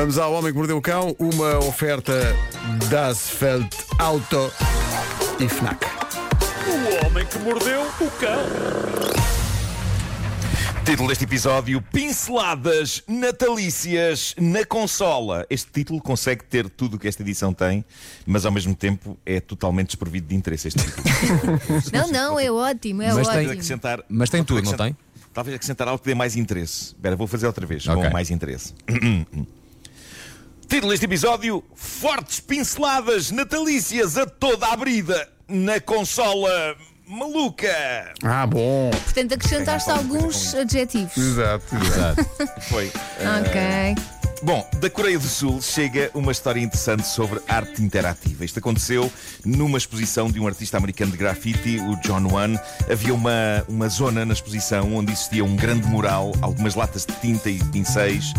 Vamos ao Homem que Mordeu o Cão, uma oferta das Feld Auto e Fnac. O homem que mordeu o cão. Título deste episódio: Pinceladas natalícias na consola. Este título consegue ter tudo o que esta edição tem, mas ao mesmo tempo é totalmente desprovido de interesse. Este título. Não, não, é ótimo, é Mas tem- ótimo. acrescentar, Mas tem tudo, não acrescentar- Talvez acrescentar algo que dê mais interesse. Espera, vou fazer outra vez, Ok. com mais interesse. Título deste episódio: Fortes pinceladas natalícias a toda a brida na consola maluca. Ah, bom. Portanto, acrescentaste alguns adjetivos. Exato. Exato. Foi. Ok. Bom, da Coreia do Sul chega uma história interessante sobre arte interativa. Isto aconteceu numa exposição de um artista americano de grafite, o John Wan. Havia uma, uma zona na exposição onde existia um grande mural, algumas latas de tinta e pincéis,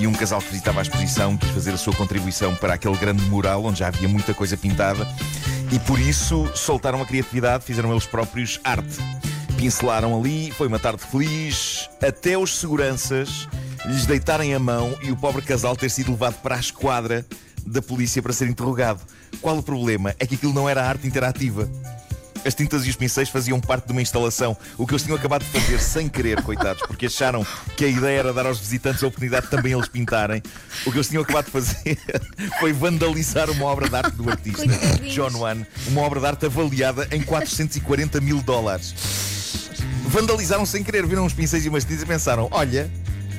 e um casal que visitava a exposição quis fazer a sua contribuição para aquele grande mural onde já havia muita coisa pintada. E por isso soltaram a criatividade, fizeram eles próprios arte. Pincelaram ali, foi uma tarde feliz, até os seguranças lhes deitarem a mão e o pobre casal ter sido levado para a esquadra da polícia para ser interrogado. Qual o problema? É que aquilo não era arte interativa. As tintas e os pincéis faziam parte de uma instalação, o que eles tinham acabado de fazer sem querer, coitados, porque acharam que a ideia era dar aos visitantes a oportunidade de também eles pintarem. O que eles tinham acabado de fazer foi vandalizar uma obra de arte do artista, Coitadinhos. John Wan, uma obra de arte avaliada em 440 mil dólares. Vandalizaram sem querer, viram uns pincéis e umas tintas e pensaram: olha,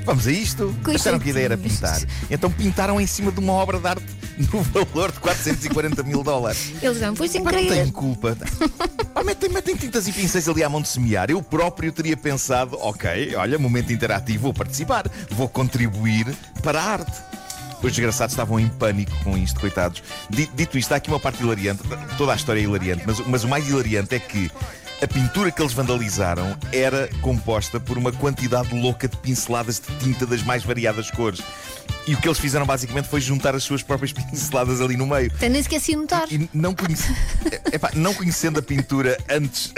vamos a isto. Acharam que a ideia era pintar. Então pintaram em cima de uma obra de arte no valor de 440 mil dólares. Eles não, foi sem Pá, não querer. tenho culpa. Pá, metem, metem tintas e pincéis ali à mão de semear. Eu próprio teria pensado: ok, olha, momento interativo, vou participar, vou contribuir para a arte. Os desgraçados estavam em pânico com isto, coitados. Di- Dito isto, há aqui uma parte hilariante. Toda a história é hilariante, mas, mas o mais hilariante é que a pintura que eles vandalizaram era composta por uma quantidade louca de pinceladas de tinta das mais variadas cores. E o que eles fizeram basicamente foi juntar as suas próprias pinceladas ali no meio. Até nem sequer se notar. E não, conhece... Epá, não conhecendo a pintura antes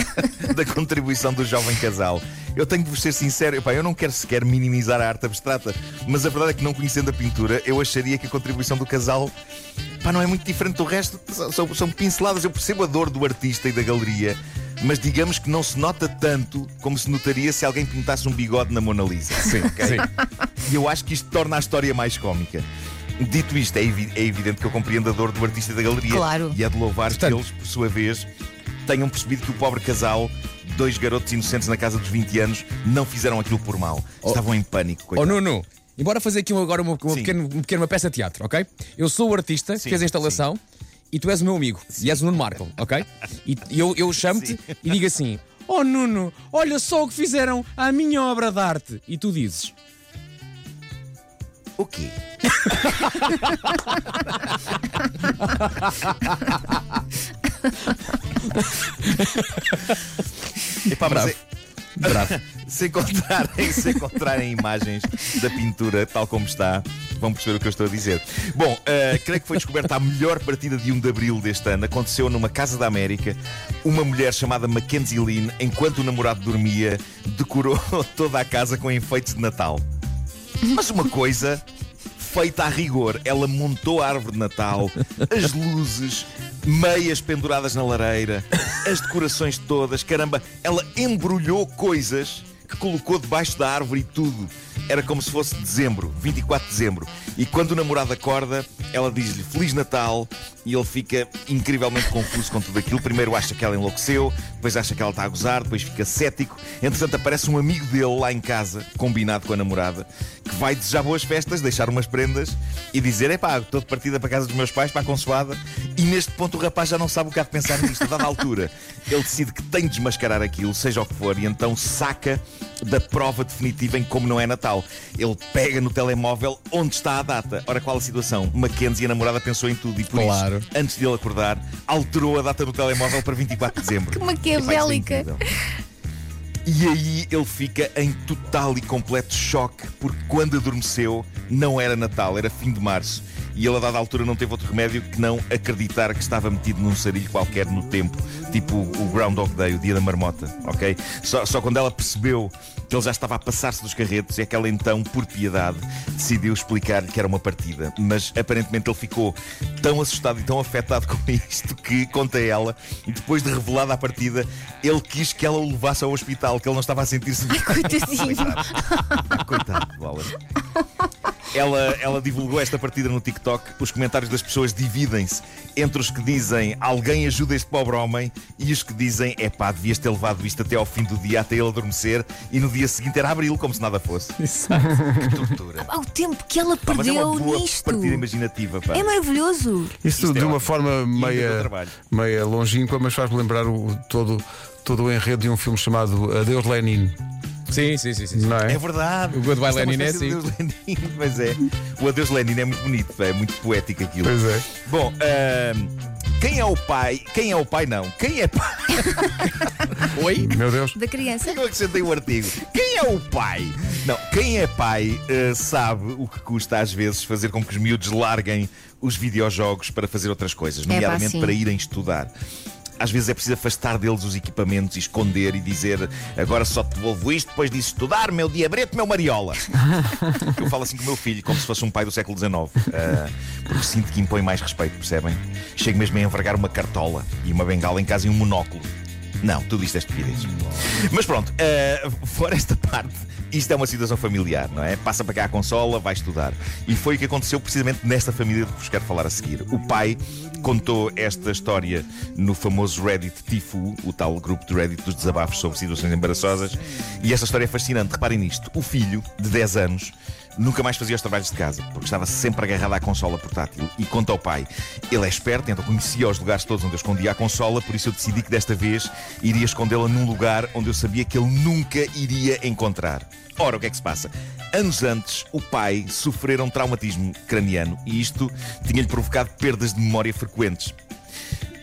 da contribuição do jovem casal, eu tenho de vos ser sincero, epá, eu não quero sequer minimizar a arte abstrata, mas a verdade é que não conhecendo a pintura, eu acharia que a contribuição do casal pá, não é muito diferente do resto. São, são pinceladas, eu percebo a dor do artista e da galeria. Mas digamos que não se nota tanto como se notaria se alguém pintasse um bigode na Mona Lisa. Sim, sim. E eu acho que isto torna a história mais cómica. Dito isto, é, evi- é evidente que eu compreendo a dor do artista da galeria. Claro. E é de louvar Portanto- que eles, por sua vez, tenham percebido que o pobre casal, dois garotos inocentes na casa dos 20 anos, não fizeram aquilo por mal. Estavam em pânico. Ó coitados. Nuno, embora fazer aqui agora uma, uma Sim. pequena, uma pequena peça de teatro, ok? Eu sou o artista que Sim, fez a instalação e tu és o meu amigo e és o Nuno Marco, ok? E eu, eu chamo-te Sim. e digo assim: Oh Nuno, olha só o que fizeram à minha obra de arte. E tu dizes: O quê? Epá, mas é- Bravo. se, encontrarem, se encontrarem imagens da pintura tal como está, vão perceber o que eu estou a dizer. Bom, eh, creio que foi descoberta a melhor partida de 1 de abril deste ano. Aconteceu numa casa da América. Uma mulher chamada Mackenzie Lynn, enquanto o namorado dormia, decorou toda a casa com enfeites de Natal. Mas uma coisa feita a rigor. Ela montou a árvore de Natal, as luzes, meias penduradas na lareira, as decorações todas. Caramba, ela embrulhou coisas que colocou debaixo da árvore e tudo. Era como se fosse dezembro, 24 de dezembro. E quando o namorado acorda, ela diz-lhe Feliz Natal e ele fica incrivelmente confuso com tudo aquilo. Primeiro acha que ela enlouqueceu, depois acha que ela está a gozar, depois fica cético. Entretanto, aparece um amigo dele lá em casa, combinado com a namorada, vai desejar boas festas, deixar umas prendas e dizer: Epá, estou de partida para a casa dos meus pais, para a consoada. E neste ponto o rapaz já não sabe o que há de pensar nisto. A dada altura, ele decide que tem de desmascarar aquilo, seja o que for, e então saca da prova definitiva em como não é Natal. Ele pega no telemóvel onde está a data. Ora, qual a situação? Mackenzie, a namorada, pensou em tudo e por Claro. isso, antes de ele acordar, alterou a data do telemóvel para 24 de dezembro. Que é maquiavélica. E aí ele fica em total e completo choque, porque quando adormeceu não era Natal, era fim de março. E ele, a dada altura, não teve outro remédio que não acreditar que estava metido num sarilho qualquer no tempo, tipo o Groundhog Day, o dia da marmota, ok? Só, só quando ela percebeu ele já estava a passar-se dos carretos e é que ela então, por piedade, decidiu explicar-lhe que era uma partida. Mas aparentemente ele ficou tão assustado e tão afetado com isto que, conta ela, e depois de revelada a partida, ele quis que ela o levasse ao hospital, que ele não estava a sentir-se bem. Coitadinho. Ah, Coitado, Wallace. Ela, ela divulgou esta partida no TikTok. Os comentários das pessoas dividem-se entre os que dizem alguém ajuda este pobre homem e os que dizem é pá, devias ter levado isto até ao fim do dia, até ele adormecer e no dia seguinte era abril, como se nada fosse. Que tortura. Ao tempo que ela Pá, mas é perdeu uma boa nisto. partida imaginativa. Pá. É maravilhoso. Isso Isto é de uma ótimo. forma meia, meia longínqua, mas faz-me lembrar o, todo, todo o enredo de um filme chamado Adeus Lenin. Sim, sim, sim. sim. Não é? É verdade. O Goodbye Lenin é assim. Adeus Lenin, Pois é. O Adeus Lenin é muito bonito, pá, é muito poético aquilo. Pois é. Bom, ahm, quem é o pai? Quem é o pai, não? Quem é pai? Oi? Meu Deus. Da criança. Eu acrescentei o artigo. Quem é o pai? Não, quem é pai eh, sabe o que custa às vezes fazer com que os miúdos larguem os videojogos para fazer outras coisas, pá, nomeadamente sim. para irem estudar. Às vezes é preciso afastar deles os equipamentos e esconder e dizer agora só te devolvo isto depois disso estudar, meu diabrete, meu mariola. Eu falo assim com o meu filho, como se fosse um pai do século XIX. ah, porque sinto que impõe mais respeito, percebem? Chego mesmo a envergar uma cartola e uma bengala em casa e um monóculo. Não, tudo isto é estupidez. Mas pronto, ah, fora esta parte, isto é uma situação familiar, não é? Passa para cá a consola, vai estudar. E foi o que aconteceu precisamente nesta família de que vos quero falar a seguir. O pai contou esta história no famoso Reddit Tifu, o tal grupo de Reddit dos desabafos sobre situações embaraçosas. E esta história é fascinante. Reparem nisto: o filho, de 10 anos, nunca mais fazia os trabalhos de casa, porque estava sempre agarrado à consola portátil. E conta ao pai: ele é esperto, então conhecia os lugares todos onde eu escondia a consola, por isso eu decidi que desta vez iria escondê-la num lugar onde eu sabia que ele nunca iria encontrar. Ora, o que é que se passa? Anos antes, o pai sofrera um traumatismo craniano e isto tinha-lhe provocado perdas de memória frequentes.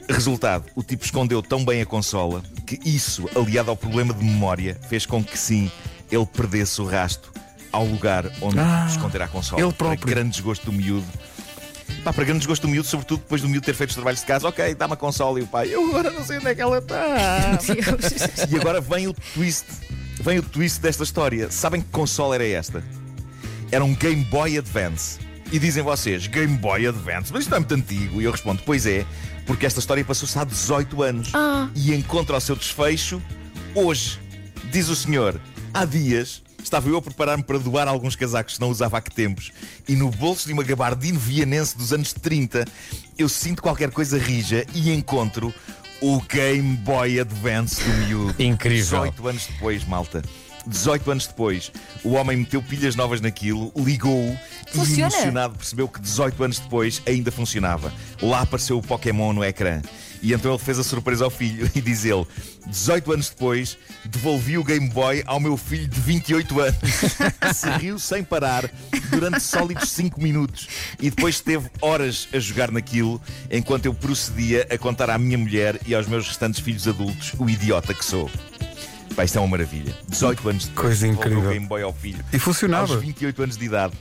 Resultado, o tipo escondeu tão bem a consola que isso, aliado ao problema de memória, fez com que sim, ele perdesse o rasto ao lugar onde Ah, esconder a consola. ele Para próprio. grande desgosto do miúdo. Pá, para grande desgosto do miúdo, sobretudo depois do miúdo ter feito os trabalhos de casa, ok, dá-me a consola e o pai, eu agora não sei onde é que ela está. E agora vem o twist. Vem o twist desta história. Sabem que console era esta? Era um Game Boy Advance. E dizem vocês, Game Boy Advance, mas isto é muito antigo. E eu respondo, pois é, porque esta história passou-se há 18 anos. Ah. E encontra o seu desfecho hoje. Diz o senhor, há dias estava eu a preparar-me para doar alguns casacos que não usava há que tempos. E no bolso de uma gabardine vianense dos anos 30, eu sinto qualquer coisa rija e encontro o Game Boy Advance do miúdo. Incrível. 18 anos depois, malta. 18 anos depois, o homem meteu pilhas novas naquilo, ligou-o e emocionado percebeu que 18 anos depois ainda funcionava. Lá apareceu o Pokémon no ecrã. E então ele fez a surpresa ao filho e diz ele: 18 anos depois, devolvi o Game Boy ao meu filho de 28 anos. Se riu sem parar durante sólidos 5 minutos e depois esteve horas a jogar naquilo enquanto eu procedia a contar à minha mulher e aos meus restantes filhos adultos o idiota que sou. Pá, isto é uma maravilha. 18 anos depois, Coisa incrível. o Game Boy ao filho. E funcionava. Aos 28 anos de idade.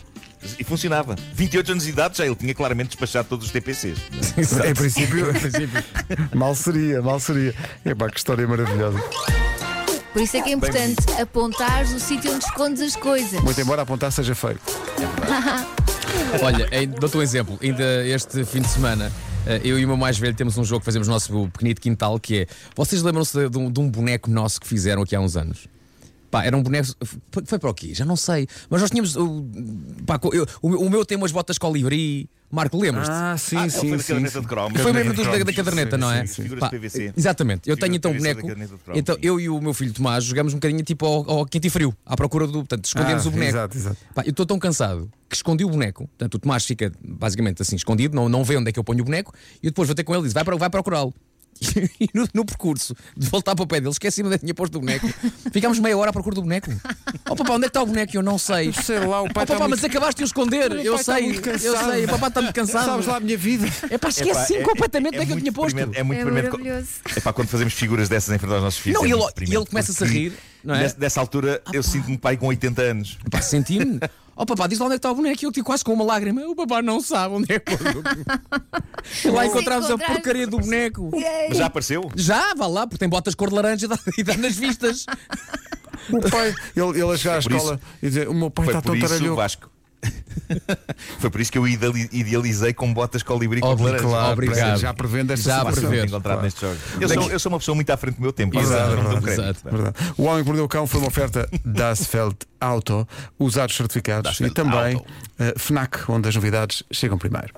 E funcionava. 28 anos de idade já ele tinha claramente despachado todos os TPCs. Em princípio, mal seria, mal seria. Epá, que história maravilhosa. Por isso é que é importante apontares o sítio onde escondes as coisas. Muito embora apontar seja feio. Olha, dou-te um exemplo. Ainda este fim de semana, eh, eu e o meu mais velho temos um jogo que fazemos no nosso pequenito quintal que é. Vocês lembram-se de, de um, de um boneco nosso que fizeram aqui há uns anos? Pá, era um boneco. Foi, foi para o quê? Já não sei. Mas nós tínhamos. uh, pá, eu- o, o meu tem umas botas colibri. Marco, lembras-te? Ah, sim, Ah, sim, foi da sim. caderneta de cromos. Foi mesmo da, da caderneta, sim, não é? sim, sim. Pá. Exatamente. Eu tenho então da boneco. Então sim. eu e o meu filho Tomás jogamos um bocadinho tipo ao, ao quente e frio, à procura do. Portanto, escondemos Ah, o boneco. exato, exato. Pá, eu estou tão cansado que escondi o boneco. Portanto, o Tomás fica basicamente assim escondido, não, não vê onde é que eu ponho o boneco. E eu depois vou ter com ele e diz: vai, vai procurá-lo. E no, no percurso de voltar para o pé dele, esqueci-me onde é que tinha posto o boneco. Ficámos meia hora à procura do boneco. Oh papá, onde é que está o boneco? Eu não sei. Sei lá, o Oh pai papá, está mas muito... acabaste de o esconder. O Eu pai está sei, eu sei. O papá está muito cansado. Sabes lá a minha vida. É pá, esqueci é- completamente é onde é que eu muito tinha posto. É muito É maravilhoso. Epá, quando fazemos figuras dessas em frente aos nossos filhos. Não, é e ele- ele começa-se a rir, não é? Nessa, altura eu sinto-me pai com 80 anos. Pá, senti-me. Oh papá, diz lá onde é que está o boneco. E eu tive quase com uma lágrima. O papá não sabe onde é que pôs o boneco. E lá encontramos a porcaria do boneco. Mas já apareceu? Já, vá lá, porque tem botas cor de laranja e dá, e dá nas vistas. O meu pai, ele, ele a chegar à Por isso- escola e dizer: O meu pai Foi está por tão isso, taralhão. Foi por isso que eu ideali- idealizei com botas colibri com laranja. claro. Obrigado. Já prevendo esta Já situação. prevendo. encontrado Claro. nestes jogos. Eu sou, eu sou uma pessoa muito à frente do meu tempo. Exato, exato. Verdade. O Homem que Mordeu o Cão foi uma oferta da Asfeld Auto, usados certificados e Dasfeld também eh, FNAC, onde as novidades chegam primeiro.